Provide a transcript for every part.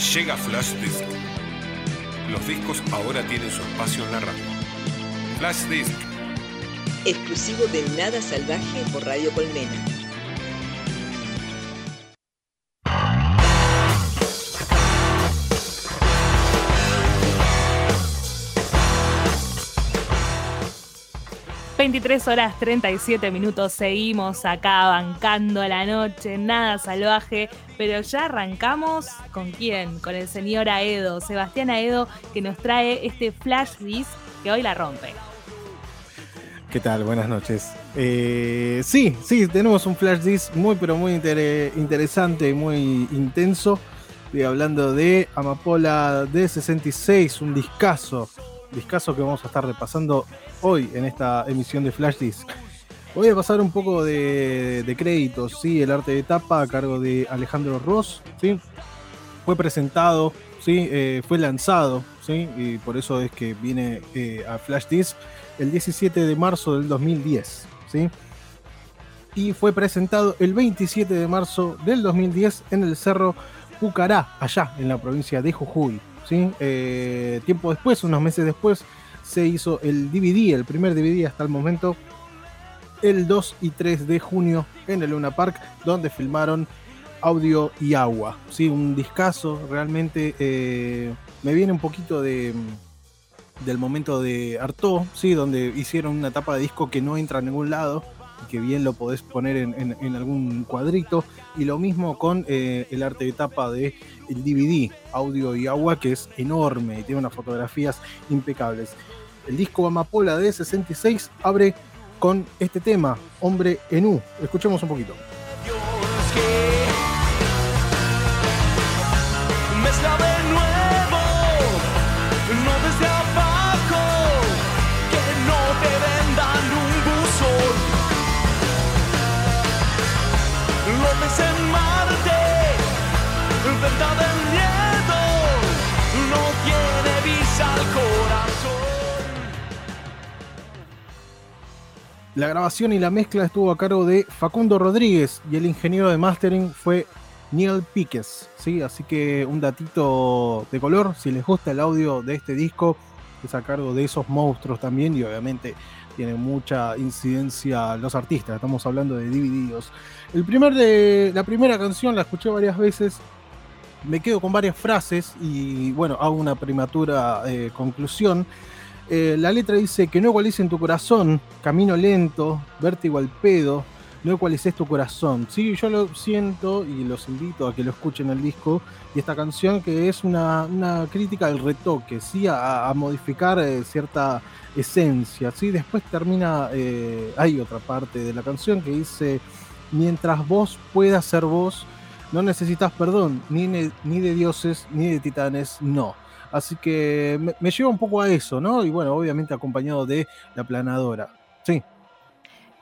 Llega Flash Disc. Los discos ahora tienen su espacio en la radio. Flash Disc. Exclusivo de Nada Salvaje por Radio Colmena. 23 horas 37 minutos, seguimos acá bancando la noche, nada salvaje, pero ya arrancamos con quién, con el señor Aedo, Sebastián Aedo, que nos trae este flash disc que hoy la rompe. ¿Qué tal? Buenas noches. Eh, sí, sí, tenemos un flash disc muy, pero muy interesante, muy intenso. Estoy hablando de Amapola D66, un discazo, discazo que vamos a estar repasando hoy en esta emisión de Flash Disc. Voy a pasar un poco de, créditos, ¿sí? El arte de tapa a cargo de Alejandro Ross, ¿sí? Fue presentado, ¿sí? Eh, fue lanzado, ¿sí? Y por eso es que viene eh, a Flash Disc el 17 de marzo del 2010, ¿sí? Y fue presentado el 27 de marzo del 2010 en el Cerro Pucará, allá en la provincia de Jujuy, Eh, tiempo después, unos meses después, se hizo el DVD, el primer DVD hasta el momento, el 2 y 3 de junio en el Luna Park, donde filmaron audio y agua. ¿sí? Un discazo, realmente eh, me viene un poquito de del momento de Artaud, ¿sí? donde hicieron una tapa de disco que no entra a ningún lado que bien lo podés poner en, algún cuadrito. Y lo mismo con eh, el arte de tapa de el DVD, audio y agua, que es enorme y tiene unas fotografías impecables. El disco Amapola de 66 abre con este tema, Hombre en U. Escuchemos un poquito. La grabación y la mezcla estuvo a cargo de Facundo Rodríguez y el ingeniero de mastering fue Neil Piques. ¿sí? Así que un datito de color, si les gusta el audio de este disco, es a cargo de esos monstruos también y obviamente tiene mucha incidencia los artistas. Estamos hablando de Divididos. El primer de, la primera canción la escuché varias veces. Me quedo con varias frases y bueno, hago una prematura eh, conclusión. Eh, la letra dice que no ecualices en tu corazón, camino lento, vértigo al pedo, no ecualices tu corazón. Sí, yo lo siento y los invito a que lo escuchen el disco y esta canción que es una, crítica al retoque, ¿sí? a, modificar eh, cierta esencia. ¿sí? Después termina, eh, hay otra parte de la canción que dice, mientras vos puedas ser vos, no necesitas perdón, ni, ni de dioses, ni de titanes, no. Así que me, lleva un poco a eso, ¿no? Y bueno, obviamente acompañado de la planadora. Sí.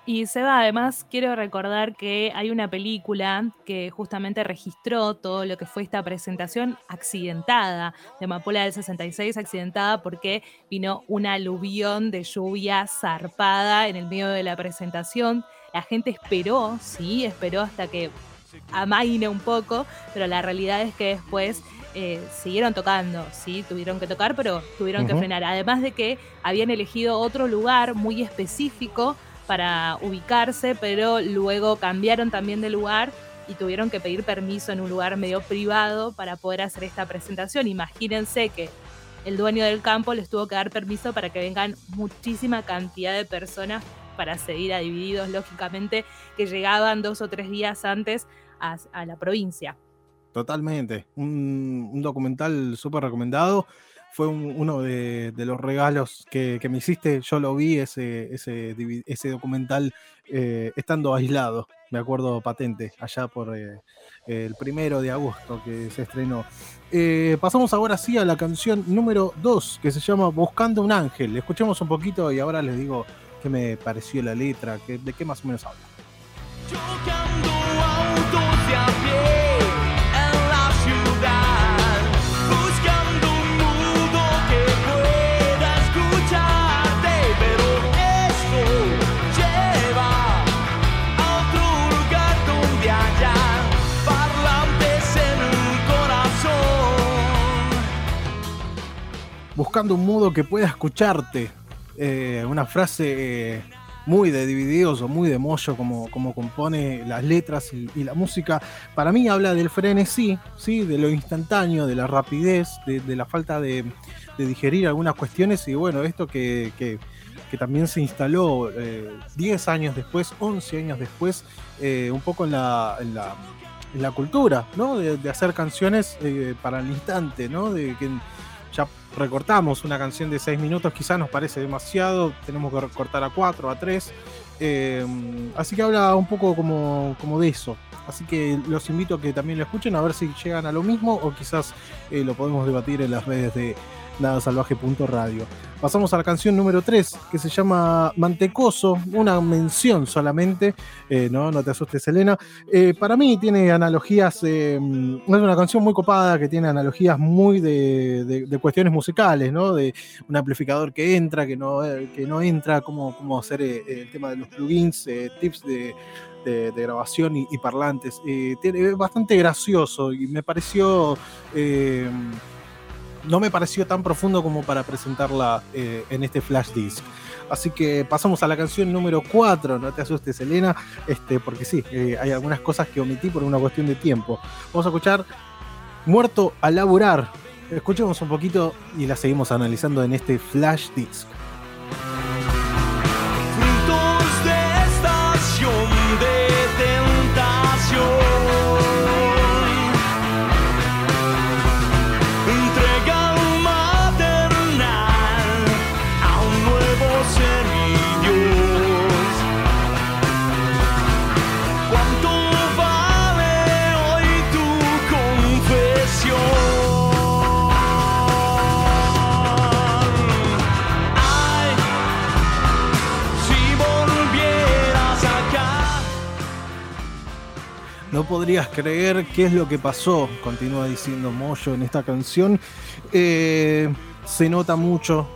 Y Seba, además quiero recordar que hay una película que justamente registró todo lo que fue esta presentación accidentada de Mapola del 66, accidentada porque vino una aluvión de lluvia zarpada en el medio de la presentación. La gente esperó, sí, esperó hasta que amaine un poco, pero la realidad es que después eh, siguieron tocando, sí, tuvieron que tocar, pero tuvieron que frenar. Además de que habían elegido otro lugar muy específico para ubicarse, pero luego cambiaron también de lugar y tuvieron que pedir permiso en un lugar medio privado para poder hacer esta presentación. Imagínense que el dueño del campo les tuvo que dar permiso para que vengan muchísima cantidad de personas para seguir a Divididos, lógicamente, que llegaban dos o tres días antes a la provincia. Totalmente. Un, documental súper recomendado. Fue uno de, los regalos que, me hiciste. Yo lo vi, ese, documental, eh, estando aislado. Me acuerdo patente, allá por eh, el primero de agosto que se estrenó. Eh, pasamos ahora sí a la canción número 2, que se llama Buscando un ángel. Escuchemos un poquito y ahora les digo qué me pareció la letra, qué, de qué más o menos habla. A pie en la ciudad, buscando un mundo que pueda escucharte, pero esto lleva a otro lugar donde haya parlantes en un corazón. Buscando un mundo que pueda escucharte. Eh, una frase eh, muy de Divididos o muy de Moyo, como, como compone las letras y, la música, para mí habla del frenesí, ¿sí? de lo instantáneo, de la rapidez, de, la falta de, digerir algunas cuestiones y bueno, esto que, también se instaló 10 eh, años después, 11 años después, un poco en la, en la, cultura, ¿no? De, hacer canciones para el instante, ¿no? De que ya recortamos una canción de 6 minutos, quizás nos parece demasiado, tenemos que recortar a 4, a 3. Eh, así que habla un poco como, como, de eso. Así que los invito a que también lo escuchen, a ver si llegan a lo mismo o quizás eh, lo podemos debatir en las redes de, nadasalvaje.radio. Pasamos a la canción número 3, que se llama Mantecoso, una mención solamente, eh, no, no te asustes Elena. Eh, para mí tiene analogías, eh, es una canción muy copada que tiene analogías muy de, cuestiones musicales, ¿no? De un amplificador que entra, que no, que no entra, cómo, cómo hacer el tema de los plugins, tips de, grabación y, parlantes. es bastante gracioso y me pareció no me pareció tan profundo como para presentarla eh, en este flash disc. Así que pasamos a la canción número 4, no te asustes Elena, este, porque sí, eh, hay algunas cosas que omití por una cuestión de tiempo. Vamos a escuchar Muerto a laburar. Escuchemos un poquito y la seguimos analizando en este flash disc. No podrías creer qué es lo que pasó, continúa diciendo Moyo en esta canción. Eh, se nota mucho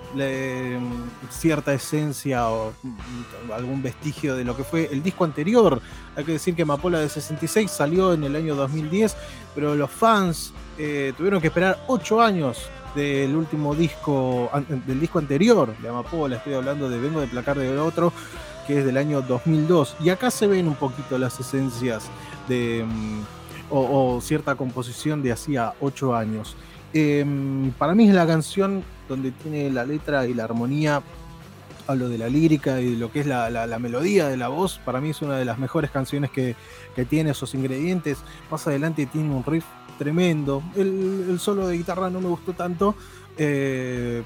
cierta esencia o mm, algún vestigio de lo que fue el disco anterior. Hay que decir que Amapola de 66 salió en el año 2010, pero los fans eh, tuvieron que esperar 8 años del último disco, del disco anterior de Amapola. Estoy hablando de Vengo de Placar del Otro, que es del año 2002. Y acá se ven un poquito las esencias de, mm, o, cierta composición de hacía ocho años. Em, para mí es la canción donde tiene la letra y la armonía, hablo de la lírica y de lo que es la, melodía de la voz, para mí es una de las mejores canciones que, tiene esos ingredientes. Más adelante tiene un riff tremendo. El, solo de guitarra no me gustó tanto. Eh,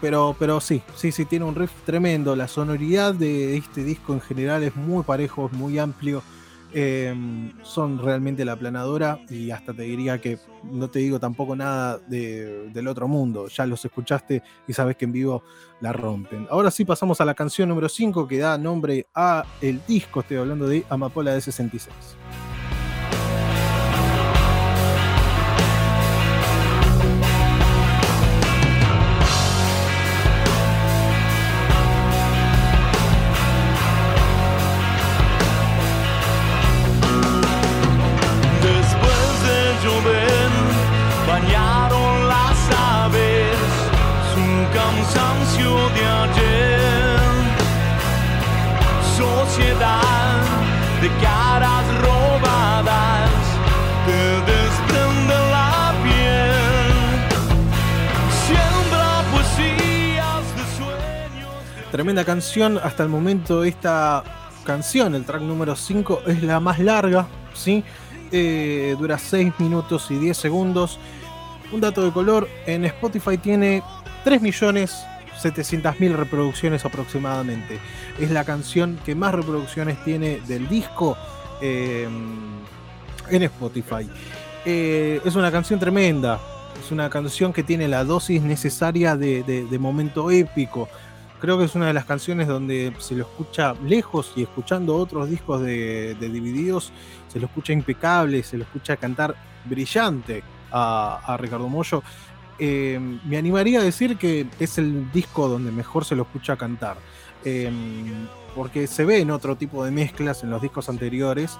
pero, pero sí, sí, sí, tiene un riff tremendo. La sonoridad de este disco en general es muy parejo, es muy amplio. Em, son realmente la planadora y hasta te diría que no te digo tampoco nada del otro mundo, ya los escuchaste y sabes que en vivo la rompen. Ahora sí pasamos a la canción número 5 que da nombre a el disco, estoy hablando de Amapola de 66. Tremenda canción. Hasta el momento, esta canción, el track número 5, es la más larga. ¿sí? Eh, dura 6 minutos y 10 segundos. Un dato de color: en Spotify tiene 3 millones 700.000 reproducciones aproximadamente. Es la canción que más reproducciones tiene del disco em, en Spotify. Eh, es una canción tremenda. Es una canción que tiene la dosis necesaria de, momento épico. Creo que es una de las canciones donde se lo escucha lejos y escuchando otros discos de, Divididos, se lo escucha impecable, se lo escucha cantar brillante a, Ricardo Mollo. Em, me animaría a decir que es el disco donde mejor se lo escucha cantar. Em, porque se ve en otro tipo de mezclas en los discos anteriores.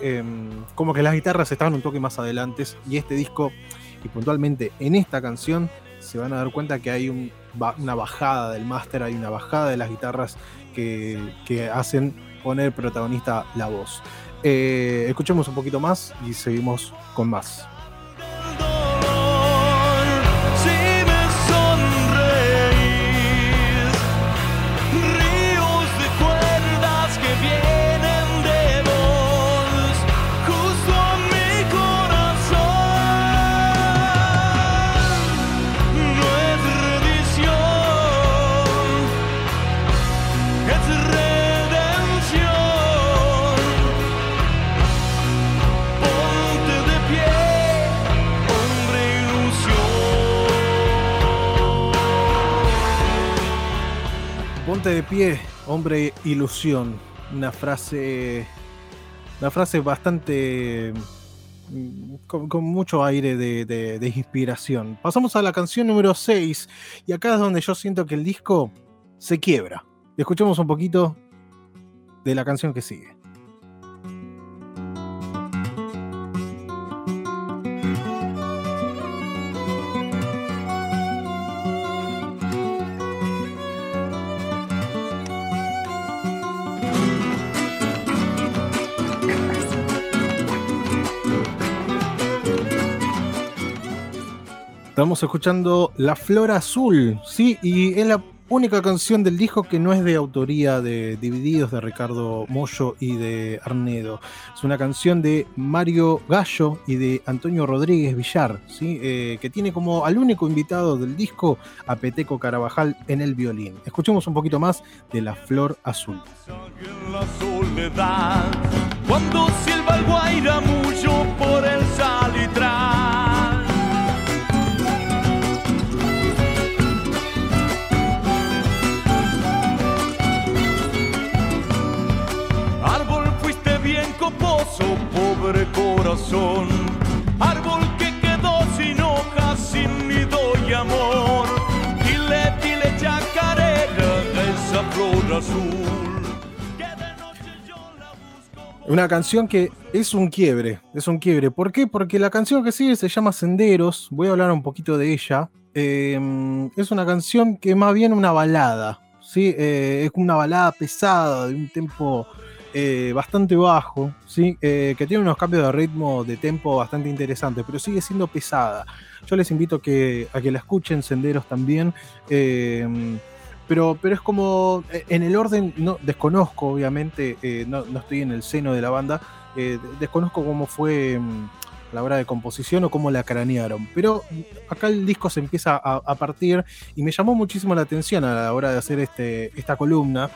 Em, como que las guitarras estaban un toque más adelante. Y este disco, y puntualmente en esta canción, se van a dar cuenta que hay un una bajada del máster, hay una bajada de las guitarras que, que hacen poner protagonista la voz. Eh, escuchemos un poquito más y seguimos con más. De pie, hombre ilusión. Una frase. Una frase bastante. mm, con, mucho aire de, de- de inspiración. Pasamos a la canción número 6. Y acá es donde yo siento que el disco se quiebra. Escuchemos un poquito de la canción que sigue. Estamos escuchando La Flor Azul, sí, y es la única canción del disco que no es de autoría de Divididos de Ricardo Mollo y de Arnedo. Es una canción de Mario Gallo y de Antonio Rodríguez Villar, sí, eh, que tiene como al único invitado del disco a Peteco Carabajal en el violín. Escuchemos un poquito más de La Flor Azul. la soledad cuando silba el guairamullo por el salitral. Coposo, pobre corazón. Árbol que quedó sin hojas, sin nido y amor. Dile, dile chacarera esa flor azul. Una canción que es un quiebre, es un quiebre. ¿Por qué? Porque la canción que sigue se llama Senderos, voy a hablar un poquito de ella. Eh, es una canción que más bien una balada, ¿sí? Eh, es una balada pesada, de un tempo eh, bastante bajo, ¿sí? Eh, que tiene unos cambios de ritmo, de tempo bastante interesantes, pero sigue siendo pesada. Yo les invito a que, la escuchen, Senderos también. eh, pero, pero es como eh, en el orden, no desconozco, obviamente, no, no estoy en el seno de la banda, desconozco cómo fue a la hora de composición o cómo la cranearon. Pero acá el disco se empieza a, a partir y me llamó muchísimo la atención a la hora de hacer este, esta columna,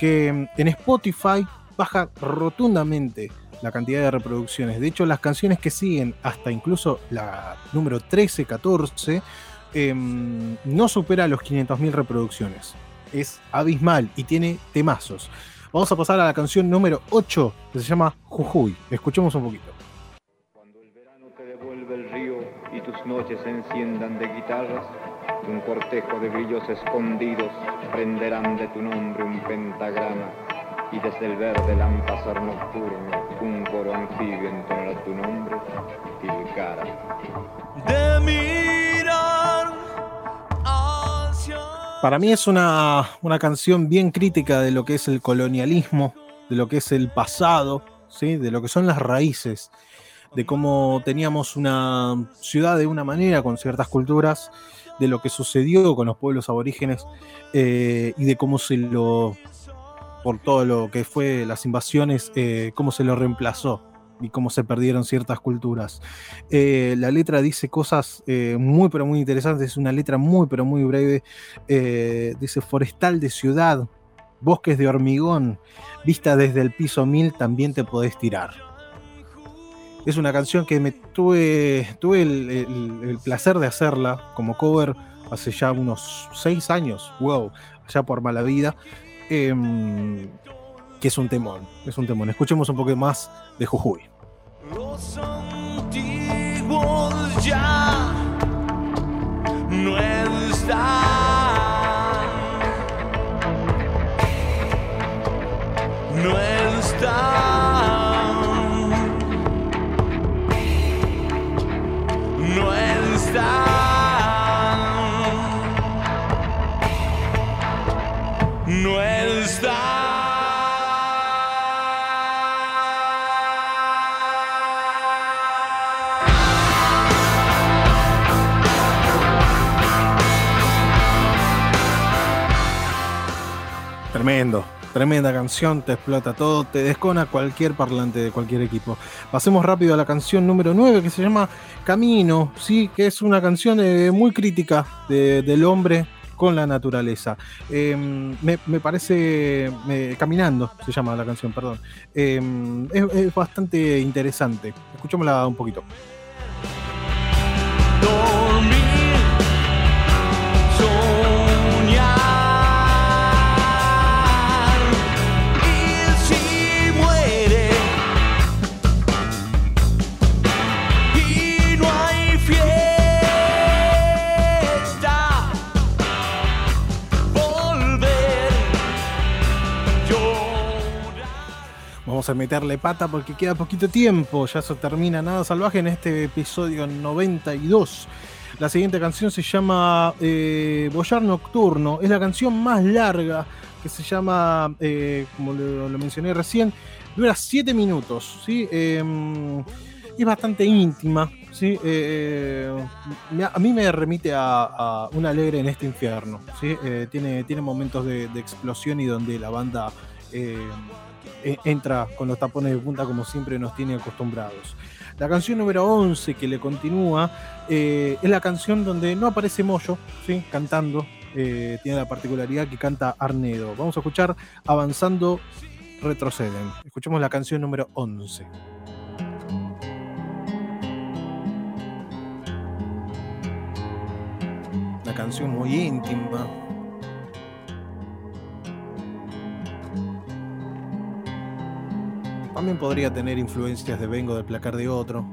que mm, en Spotify baja rotundamente la cantidad de reproducciones. De hecho, las canciones que siguen, hasta incluso la número 13, 14, em, no supera los 500.000 reproducciones. Es abismal y tiene temazos. Vamos a pasar a la canción número 8, que se llama Jujuy. Escuchemos un poquito. Cuando el verano te devuelve el río y tus noches se enciendan de guitarras, un cortejo de grillos escondidos prenderán de tu nombre un pentagrama y desde el verde lámpasar nocturno un coro anfibio entonará tu nombre, Tilcara. de mirar hacia Para mí es una, una canción bien crítica de lo que es el colonialismo, de lo que es el pasado, ¿sí? de lo que son las raíces, de cómo teníamos una ciudad de una manera con ciertas culturas, de lo que sucedió con los pueblos aborígenes eh, y de cómo se lo, por todo lo que fue las invasiones, eh, cómo se lo reemplazó y cómo se perdieron ciertas culturas. Eh, la letra dice cosas eh, muy pero muy interesantes, es una letra muy pero muy breve. Dice forestal de ciudad, bosques de hormigón, vista desde el piso 1000 también te podés tirar. Es una canción que me tuve, tuve el, el- el placer de hacerla como cover hace ya unos seis años, wow, allá por mala vida. Em, que es un temón, es un temón. Escuchemos un poco más de Jujuy. Los antiguos ya no están, no está. Tremendo, tremenda canción, te explota todo, te descona cualquier parlante de cualquier equipo. Pasemos rápido a la canción número 9 que se llama Camino, sí, que es una canción eh, muy crítica del hombre con la naturaleza. Eh, me, parece, Caminando se llama la canción, perdón. Es, es bastante interesante. Escuchémosla un poquito. dormir, Vamos a meterle pata porque queda poquito tiempo. Ya se termina Nada Salvaje en este episodio 92. La siguiente canción se llama eh, Boyar Nocturno. Es la canción más larga que se llama, eh, como lo, mencioné recién, dura 7 minutos. ¿sí? Eh, es bastante íntima. ¿sí? Eh, me- a mí me remite a, a Un alegre en este infierno. ¿sí? Eh, tiene, tiene momentos de explosión y donde la banda eh, entra con los tapones de punta como siempre nos tiene acostumbrados. La canción número 11 que le continúa eh, es la canción donde no aparece Moyo ¿sí? cantando. eh, tiene la particularidad que canta Arnedo. Vamos a escuchar Avanzando Retroceden. Escuchemos la canción número 11. Una canción muy íntima. También podría tener influencias de Vengo del placar de otro.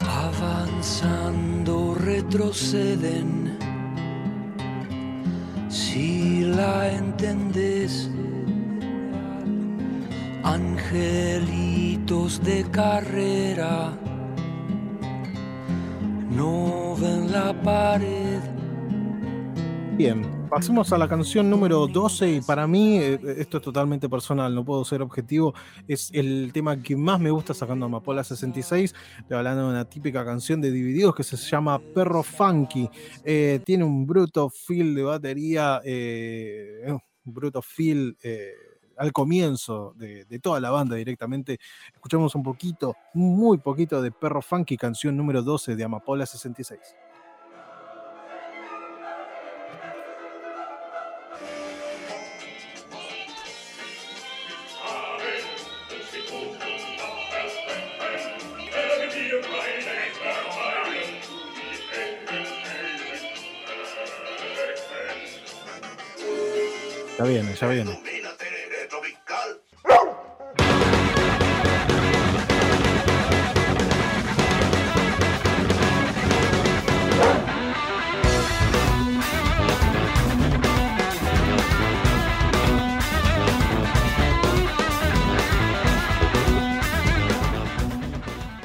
Avanzando retroceden, si la entendés, angelitos de carrera, no ven la pared. Pasemos a la canción número 12 y para mí, eh, esto es totalmente personal, no puedo ser objetivo, es el tema que más me gusta sacando Amapola 66, estoy hablando de una típica canción de Divididos que se llama Perro Funky, Eh, tiene un bruto feel de batería, eh, un bruto feel al comienzo de, de toda la banda directamente, escuchamos un poquito, muy poquito de Perro Funky, canción número 12 de Amapola 66. Ya viene, ya viene.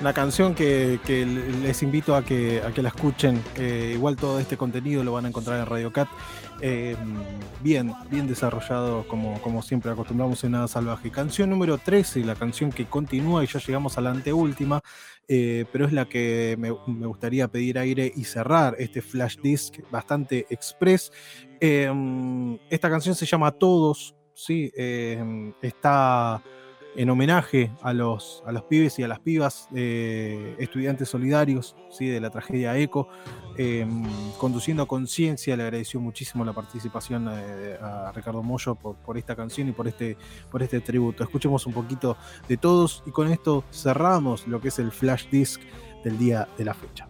Una canción que, les invito a que, a que la escuchen. Eh, igual todo este contenido lo van a encontrar en Radio Cat. Eh, bien, bien desarrollado como, como siempre acostumbramos en Nada Salvaje. Canción número 13, la canción que continúa y ya llegamos a la anteúltima, eh, pero es la que me, me gustaría pedir aire y cerrar este flash disc bastante express. Eh, esta canción se llama Todos, ¿sí? Eh, está en homenaje a los, a los pibes y a las pibas eh, estudiantes solidarios ¿sí? de la tragedia ECO, eh, conduciendo a conciencia, le agradeció muchísimo la participación eh, a Ricardo Mollo por, por, esta canción y por este, por este tributo. Escuchemos un poquito de todos y con esto cerramos lo que es el flash disc del día de la fecha.